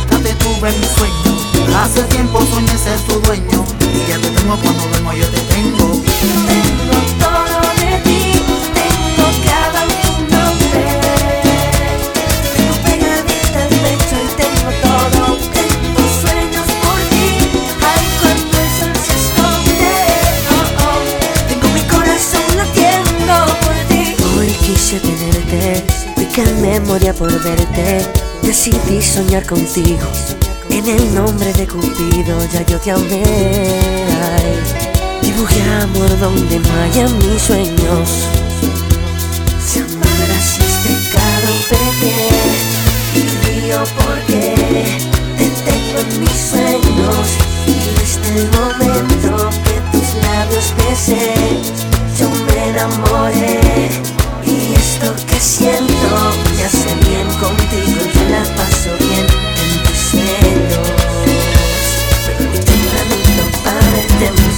te tuve en mis sueños. Hace tiempo soñé ser tu dueño. Y ya te tengo cuando duermo, yo te tengo. Tengo todo de ti, tengo cada uno de Tengo pegadita al este pecho y tengo todo. Tengo sueños por ti, ay cuando el sol se esconde. Oh, oh. Tengo mi corazón latiendo por ti. Hoy quise tenerte, pica memoria por verte Decidí soñar contigo en el nombre de Cupido, ya yo te amé. Ay, dibujé amor donde no haya mis sueños. Si amar así es este pecado, pequé. Y yo porque te tengo en mis sueños. Y desde el momento que tus labios besé, yo me enamoré. Y esto que siento me hace bien contigo Yo la paso bien en tus celos Permíteme no pararte este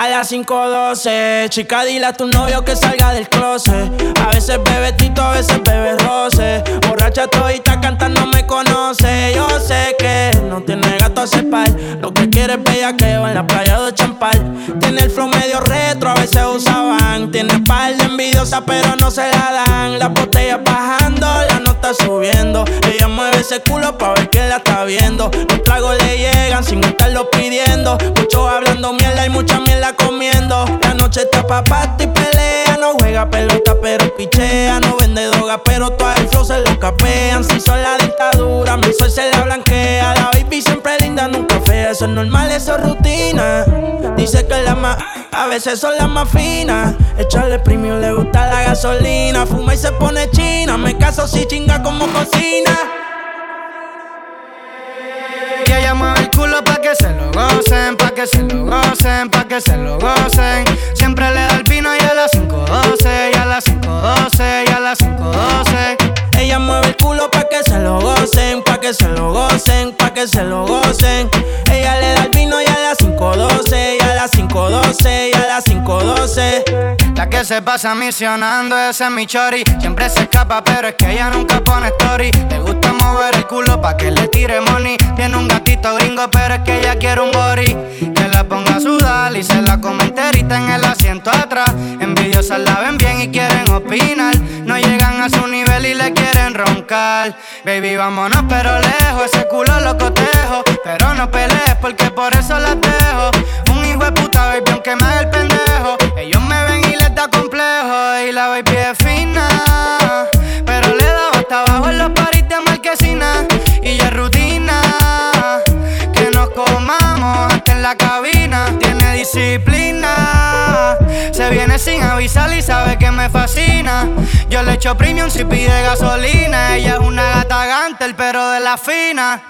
A las 5.12, chica, dile a tu novio que salga del closet. A veces bebe tito, a veces bebe roce. Borracha todita cantando me conoce. Yo sé que no tiene gato a cepar. Lo que quiere es bellaqueo en la playa de Champal. Tiene el flow medio retro, a veces usaban. Tiene par de envidiosa, pero no se la dan. La botella bajando, la nota subiendo. Ella mueve ese culo pa' ver que la está viendo. Los tragos le llegan sin estarlo pidiendo. Muchos hablando mierda y mucha mierda La noche está pa' y pelea. No juega pelota, pero pichea. No vende droga, pero todo el flow se lo capean. Si son la dictadura, mi sol se la blanquea. La baby siempre linda, nunca fea. Eso es normal, eso es rutina. Dice que la más, a veces son las más finas. Echarle premium le gusta la gasolina. Fuma y se pone china. Me caso si chinga como cocina. Y ella mueve el culo pa' que se lo gocen, pa' que se lo gocen, pa' que se lo gocen. Siempre le da el vino y a las 5.12, y a las 5.12, y a las 5.12. Ella mueve el culo pa' que se lo gocen, pa' que se lo gocen, pa' que se lo gocen. Ella le da el vino y a las 5.12, y a las 5.12, y a las 5.12. La que se pasa misionando, ese es mi chori. Siempre se escapa, pero es que ella nunca pone story. Le gusta mover el culo pa' que le tire money. Tiene un gatito gringo, pero es que ella quiere un body. Que la ponga a sudar y se la come enterita en el asiento atrás. Envidiosas la ven bien y quieren opinar. No llegan Baby, vámonos, pero lejos. Ese culo lo cotejo. Pero no pelees porque por eso la dejo. Un hijo de puta, baby, aunque me haga el pendejo. Ellos me ven y les da complejo. Y la baby es fina. Pero le daba hasta abajo en los paris de marquesina. Y ya es rutina. Que nos comamos hasta en la cabina. Tiene disciplina. Se viene sin avisar y sabe que me fascina. Yo le echo premium si pide gasolina. Ella es una gata gantel, pero de la fina.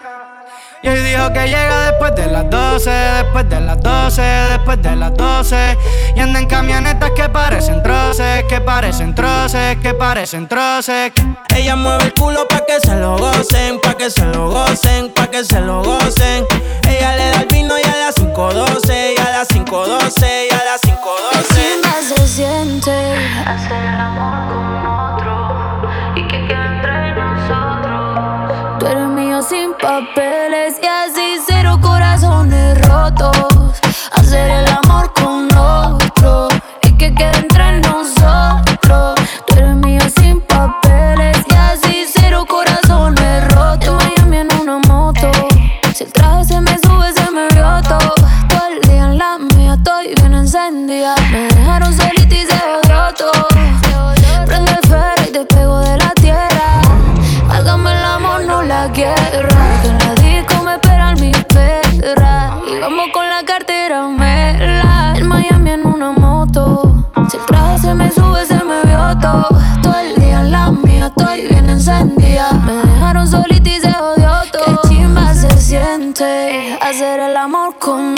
Y hoy dijo que llega después de las 12, después de las 12, después de las 12. Y anda en camionetas que parecen troces, que parecen troces, que parecen troces. Ella mueve el culo pa' que se lo gocen, pa' que se lo gocen, pa' que se lo gocen. Ella le da el vino y a las 5.12, y a las 5.12, y a las 5.12. Más se siente. Hacer el amor con otro hacer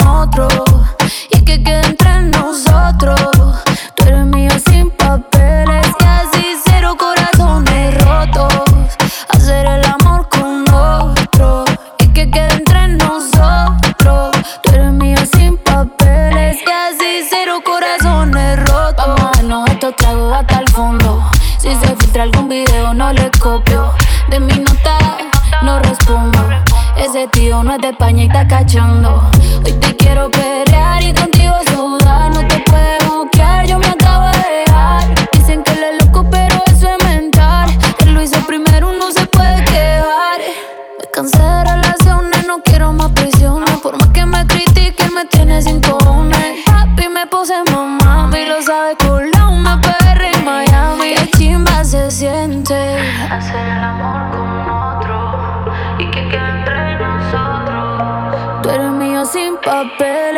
romper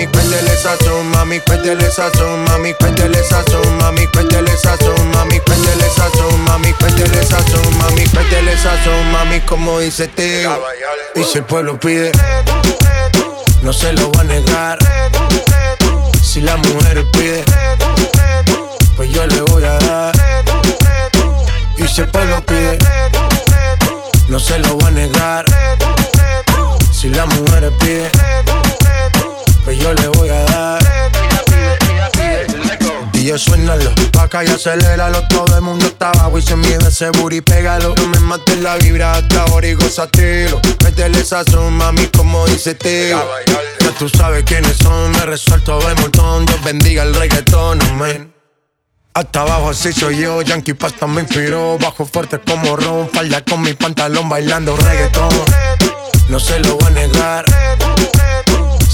mami, cuéntele sazón, mami, cuéntele sazón, mami, cuéntele sazón, mami, cuéntele sazón, mami, cuéntele sazón, mami, cuéntele sazón, mami, cuéntele sazón, mami, como dice tío. Y si el pueblo pide, no se lo va a negar. Si la mujer pide, pues yo le voy a dar. Y si el pueblo pide, no se lo va a negar. Si la mujer pide, pues yo le voy a dar. Y yo suénalo, pa' acá y aceléralo. Todo el mundo está abajo y se mide ese booty, pégalo. No me mates la vibra hasta ahora y gozatelo Métele sazón, mami, como dice tío Ya tú sabes quiénes son, me resuelto de montón. Dios bendiga el reggaetón, amén. Hasta abajo así soy yo, Yankee Pasta me inspiró Bajo fuerte como ron, falda con mi pantalón bailando reggaetón. No se lo voy a negar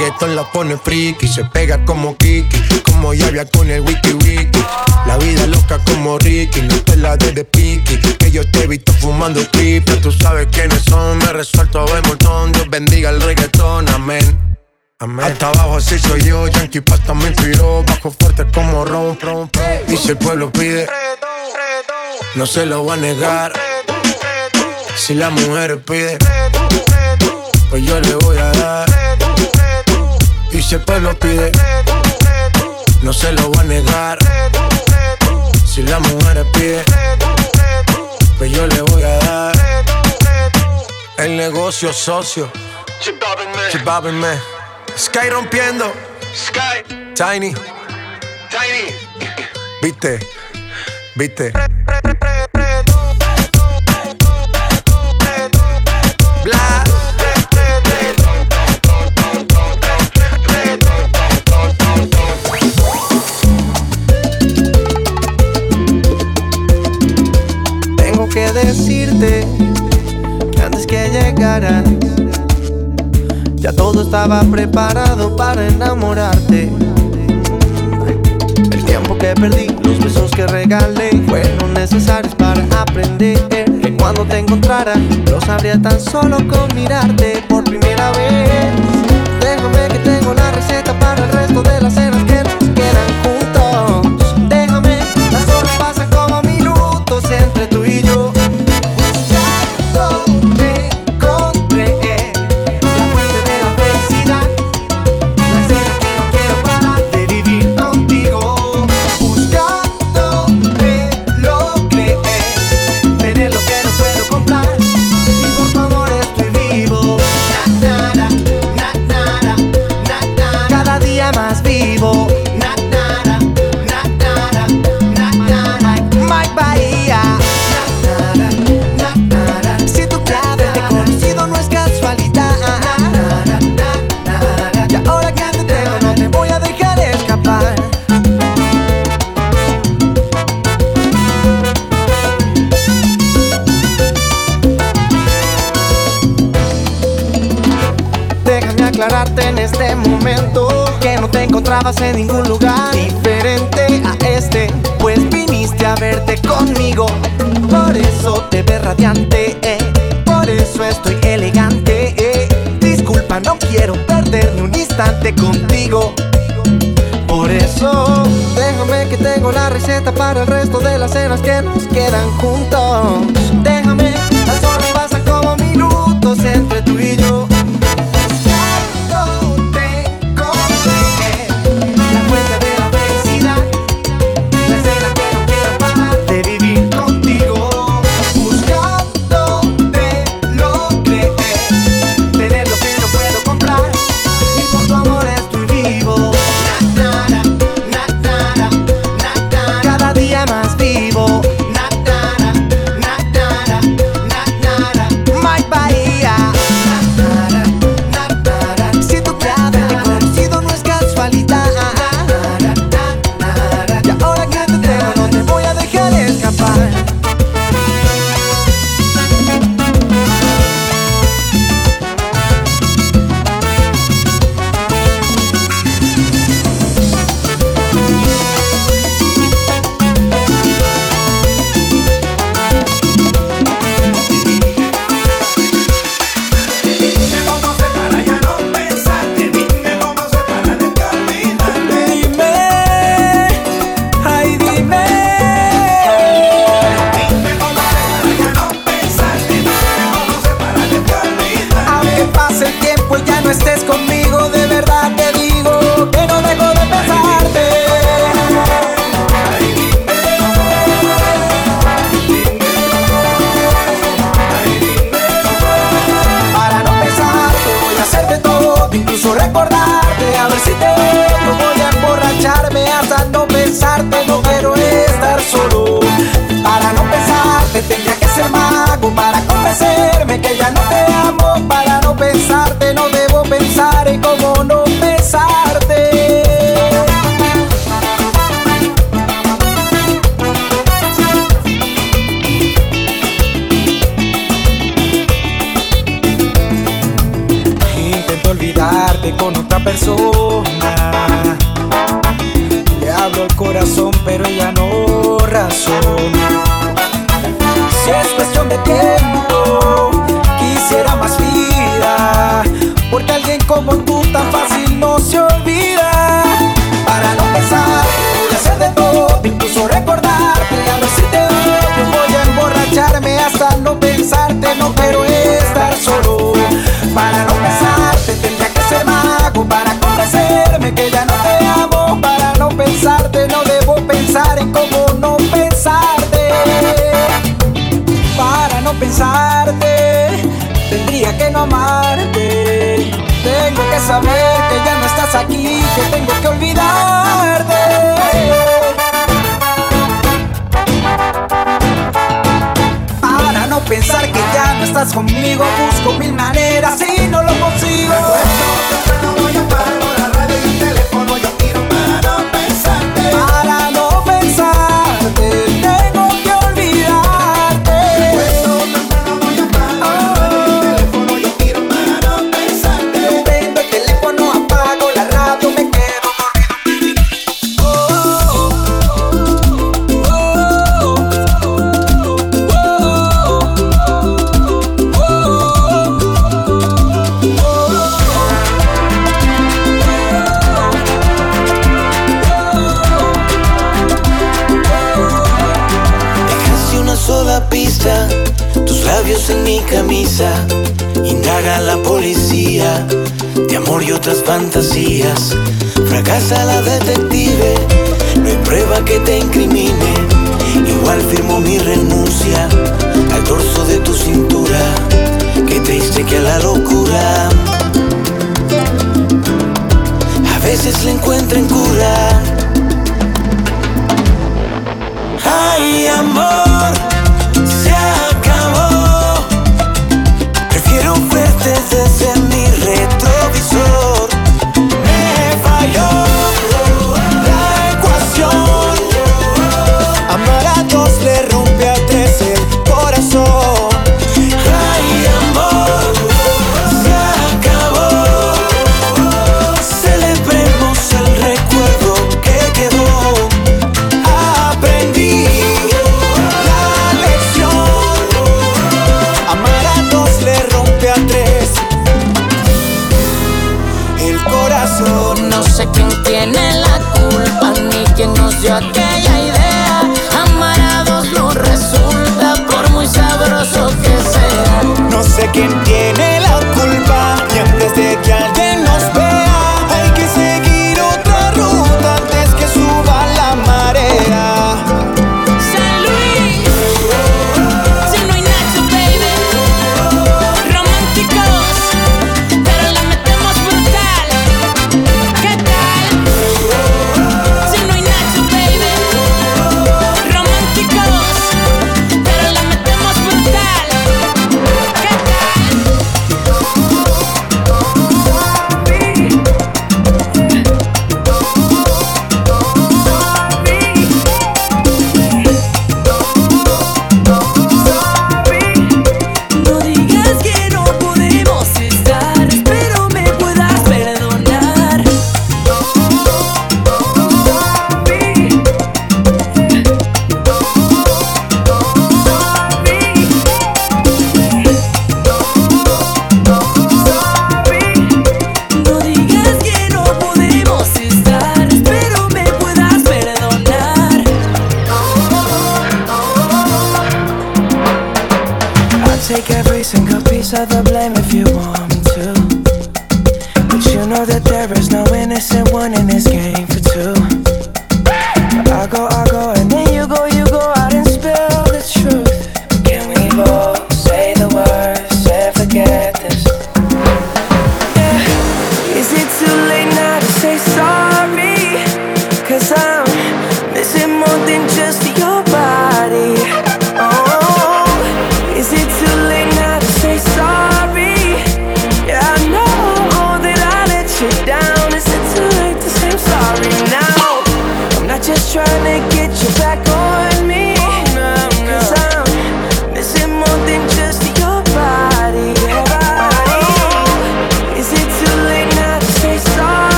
reggaetón la pone friki, se pega como Kiki, como Yavia con el wiki wiki. La vida loca como Ricky, no te la de de piqui, que yo te he visto fumando triple. Tú sabes quiénes son, me resuelto de montón. Dios bendiga el reggaetón, amén. Amén. Hasta abajo así soy yo, Yankee Pasta me inspiró, bajo fuerte como ron, ron. Y si el pueblo pide, no se lo va a negar. Si la mujer pide, pues yo le voy a dar. Y si el pueblo pide, no se lo voy a negar. Si la mujer pide, pues yo le voy a dar. El negocio socio. Chip me. Sky rompiendo. Sky. Tiny. Tiny. Viste. Viste. Que decirte que antes que llegaras ya todo estaba preparado para enamorarte. El tiempo que perdí, los besos que regalé fueron necesarios para aprender que cuando te encontrara lo sabría tan solo con mirarte por primera vez. Déjame que tengo la receta para el resto de las cenas en ningún lugar diferente a este, pues viniste a verte conmigo. Por eso te ves radiante, eh, por eso estoy elegante. eh. Disculpa, no quiero perder ni un instante contigo. Por eso, déjame que tengo la receta para el resto de las cenas que nos quedan juntos.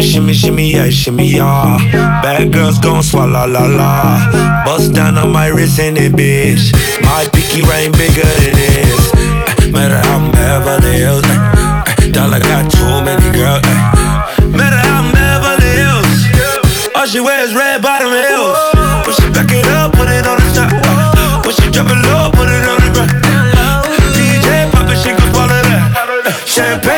Shimmy, shimmy, shimmy, yeah, shimmy, yeah. Bad girls gon' swallow la la. Bust down on my wrist in it, bitch. My pinky ring bigger than this. Eh, Matter how I'm Beverly Hills. eh, eh, Dollar got too many girls. eh. Matter how I'm Beverly Hills. All she wears red bottom heels. When she back it up, put it on the top. eh. When she drop it low, put it on the ground. DJ pop it, she gon' swallow that. Champagne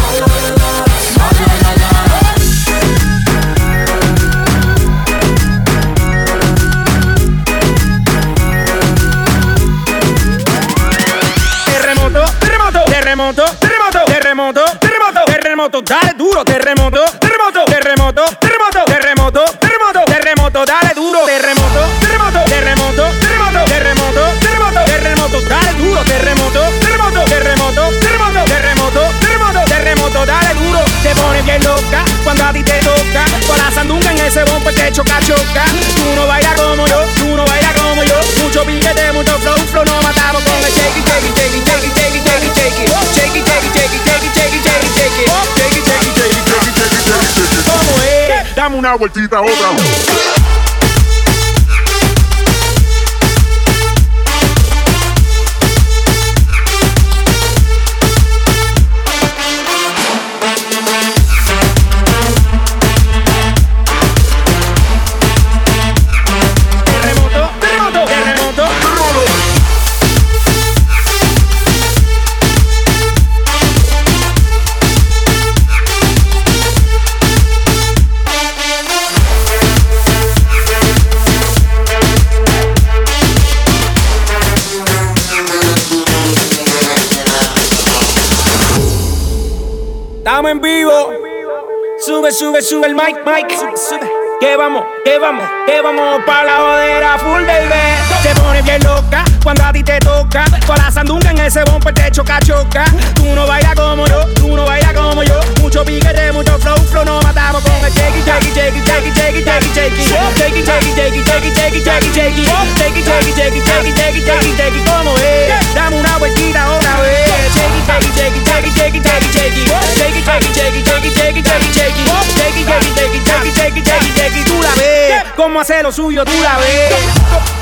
Terremoto, terremoto, terremoto, terremoto, terremoto, dale duro, terremoto, terremoto, terremoto, terremoto, terremoto, terremoto, terremoto, dale duro, terremoto, terremoto, terremoto, terremoto, terremoto, terremoto, terremoto, dale duro, terremoto, terremoto, terremoto, terremoto, terremoto, terremoto, terremoto, dale duro, te pones bien loca cuando a ti te toca, con la sandunga en ese bombo te choca, choca, tú no bailas como yo, tú no bailas como yo, mucho billete, mucho flow, una vueltita otra Estamos en vivo. Sube, sube, sube el mic, mic. Sube, sube. Que vamos, que vamos, que vamos para la jodera full baby. Te pones bien loca cuando a ti te toca, toda la sandunga en ese bumper te choca, choca. Tú no bailas como yo, tú no bailas como yo. Mucho piquete, mucho flow, flow, No matamos con el shakey, shakey, shakey, shakey, shakey, shakey, shakey. Shakey, shakey, shakey, shakey, shakey, Dame una vueltita otra vez. Shakey, shakey, shakey, shakey, shakey, shakey, shakey. Shakey, shakey, shakey, shakey, shakey, shakey, shakey. Shakey, shakey, shakey, shakey, shakey, shakey, shakey. Tú la cómo hace lo suyo, tú la.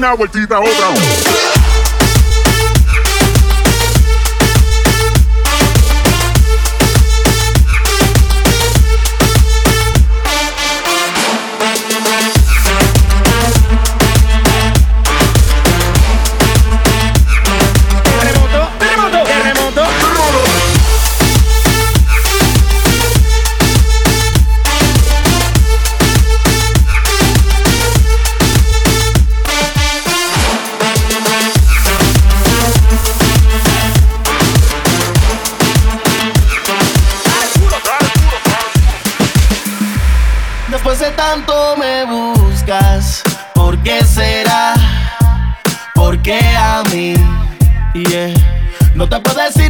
una vueltita a otra.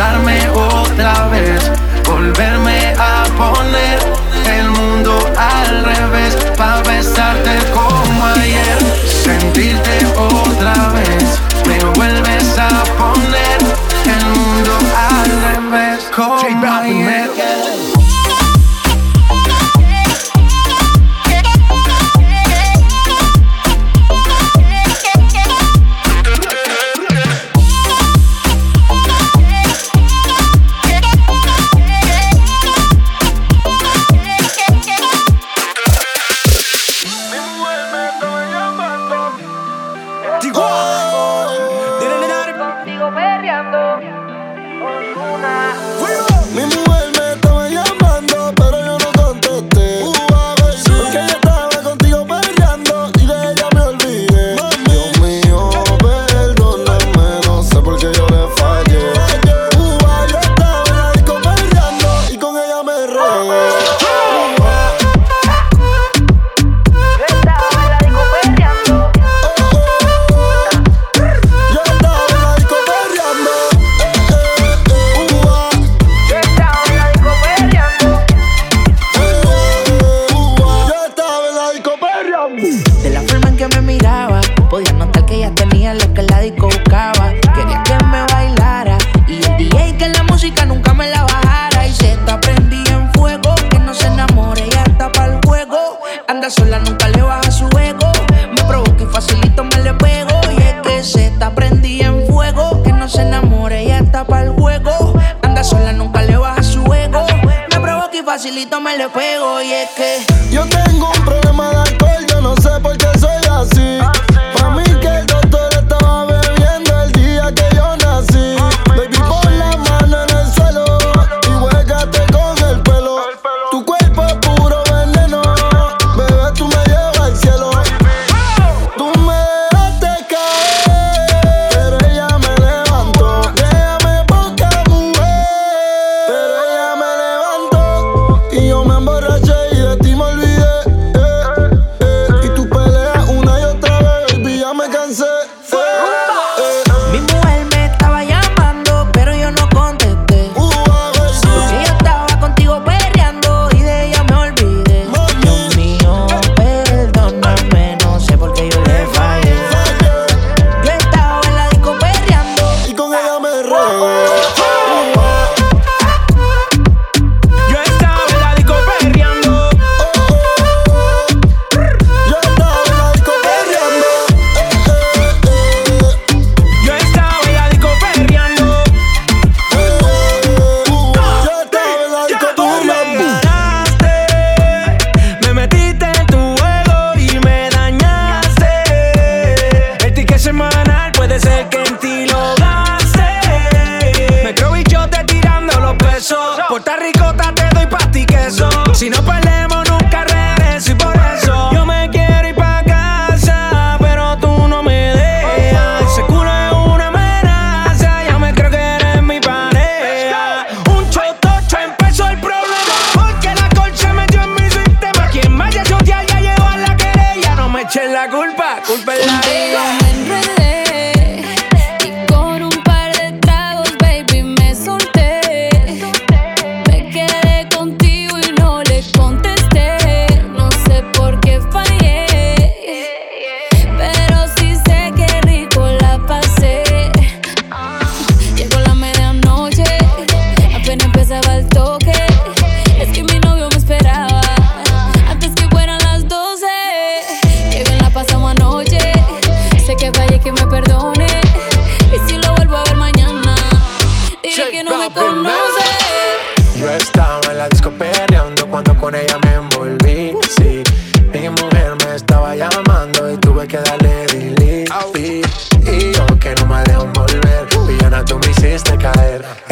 besarme otra vez, volverme a poner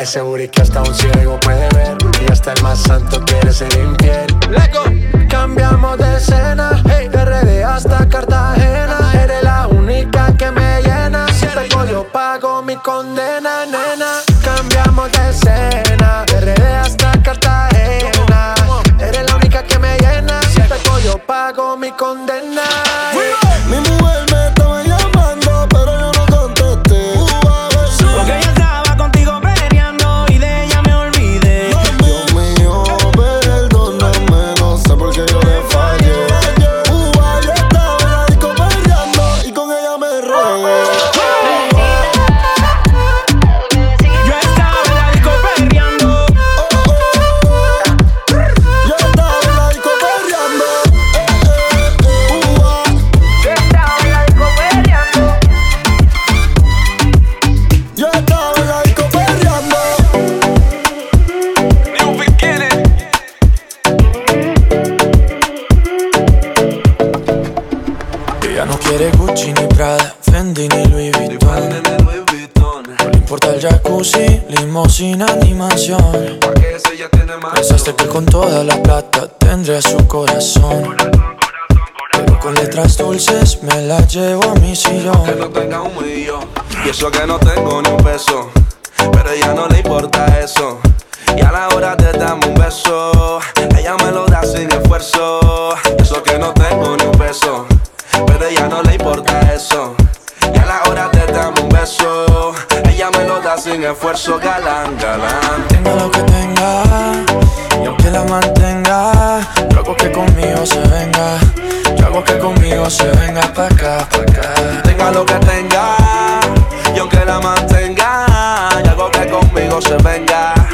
Ese booty que hasta un ciego puede ver. Y hasta el más santo quiere ser infiel. Cambiamos de escena. Hey, de RD hasta Cartagena. Eres la única que me llena. Si pego, yo pago mi condena, corazón. Pero con letras dulces me la llevo a mi sillón. Que no tenga un millón Y eso que no tengo ni un peso. Pero ella no le importa eso. Y a la hora de darme un beso Ella me lo da sin esfuerzo. Y eso que no tengo ni un peso Pero ella no le importa eso. Y a la hora de darme un beso Ella me lo da sin esfuerzo. Galán, galán. Tenga lo que tenga, y aunque la mantenga, yo hago que conmigo se venga. Yo hago que conmigo se venga pa' acá, pa' acá. Tenga lo que tenga Y aunque la mantenga Y algo que conmigo se venga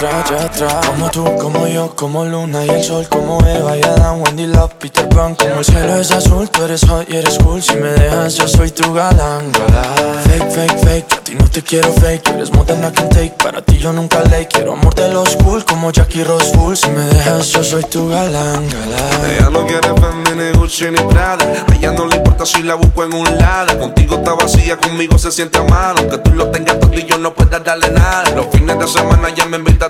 ya. Como tú, como yo, como Luna y el sol, como Eva y Adán, Wendy Love, Peter Pan. Como el cielo es azul, tú eres hot y eres cool. Si me dejas, yo soy tu galán, galán. Fake, fake, fake, a ti no te quiero fake. Eres more than I can take. Para ti yo nunca ley. Quiero amor de los cool, como Jackie Rose Full. Si me dejas, yo soy tu galán, galán. Ella no quiere Fendi ni Gucci ni Prada A ella no le importa si la busco en un lado Contigo está vacía, conmigo se siente amado Aunque tú lo tengas todo y yo no pueda darle nada Los fines de semana ya me invita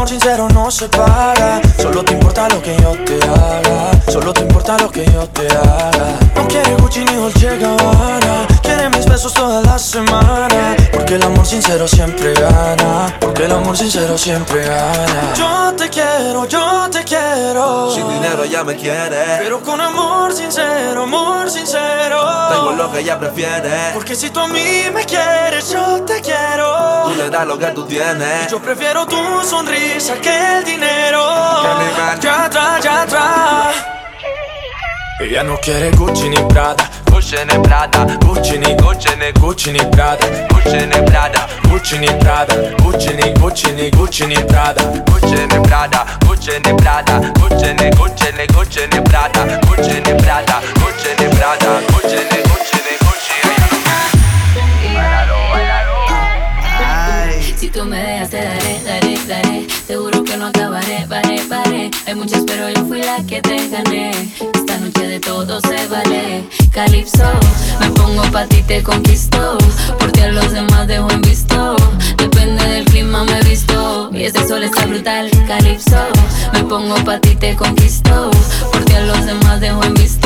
amor sincero no se paga Solo te importa lo que yo te haga. Solo te importa lo que yo te haga. No quiere Gucci ni Dolce Gabbana. Quiere mis besos toda la semana. Porque el amor sincero siempre gana. Porque el amor sincero siempre gana. Yo te quiero, yo te quiero. Sin dinero ella me quiere. Pero con amor sincero, amor sincero. Tengo lo que ella prefiere. Porque si tú a mí me quieres, yo te quiero. Tú le das lo que tú tienes. Yo prefiero tu sonrisa que el dinero. Ya atrás, ya atrás. Ella no quiere Gucci ni Prada, Gucci ni Prada, Gucci ni Gucci ni Gucci ni Prada, Gucci ni Prada, Gucci ni Prada, Gucci ni Gucci ni Gucci ni Prada, Gucci ni Prada, Gucci ni Prada, Gucci ni Gucci ni Gucci ni Prada, Gucci ni Prada, Gucci ni Prada, pa' ti te conquisto. Por ti a los demás dejo en visto. Depende del clima me visto. Y este sol está brutal, Calypso. Me pongo pa' ti te conquisto. Por ti a los demás dejo en visto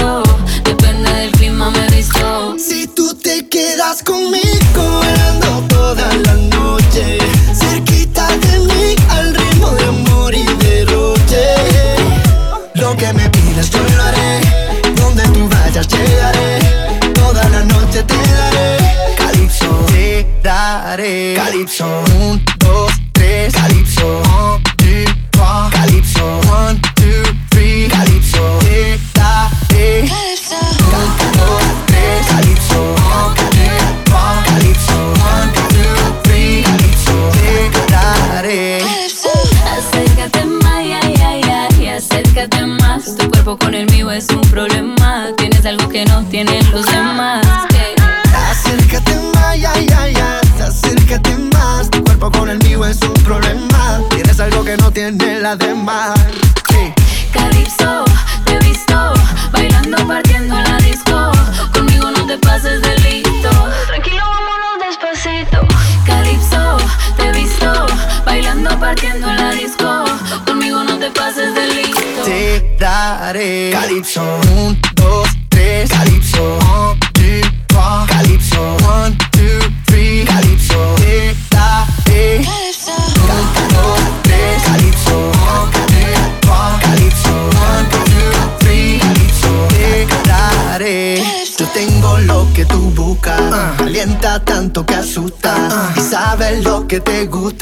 daré. Calypso, un, dos, tres, Calypso, un, two, trois, Calypso, one, two, three, Calypso, te daré. Un, dos, tres, Calypso, two, one, two, three, Calypso, te daré. Yo tengo lo que tú buscas, calienta tanto que asusta. Y sabes lo que te gusta,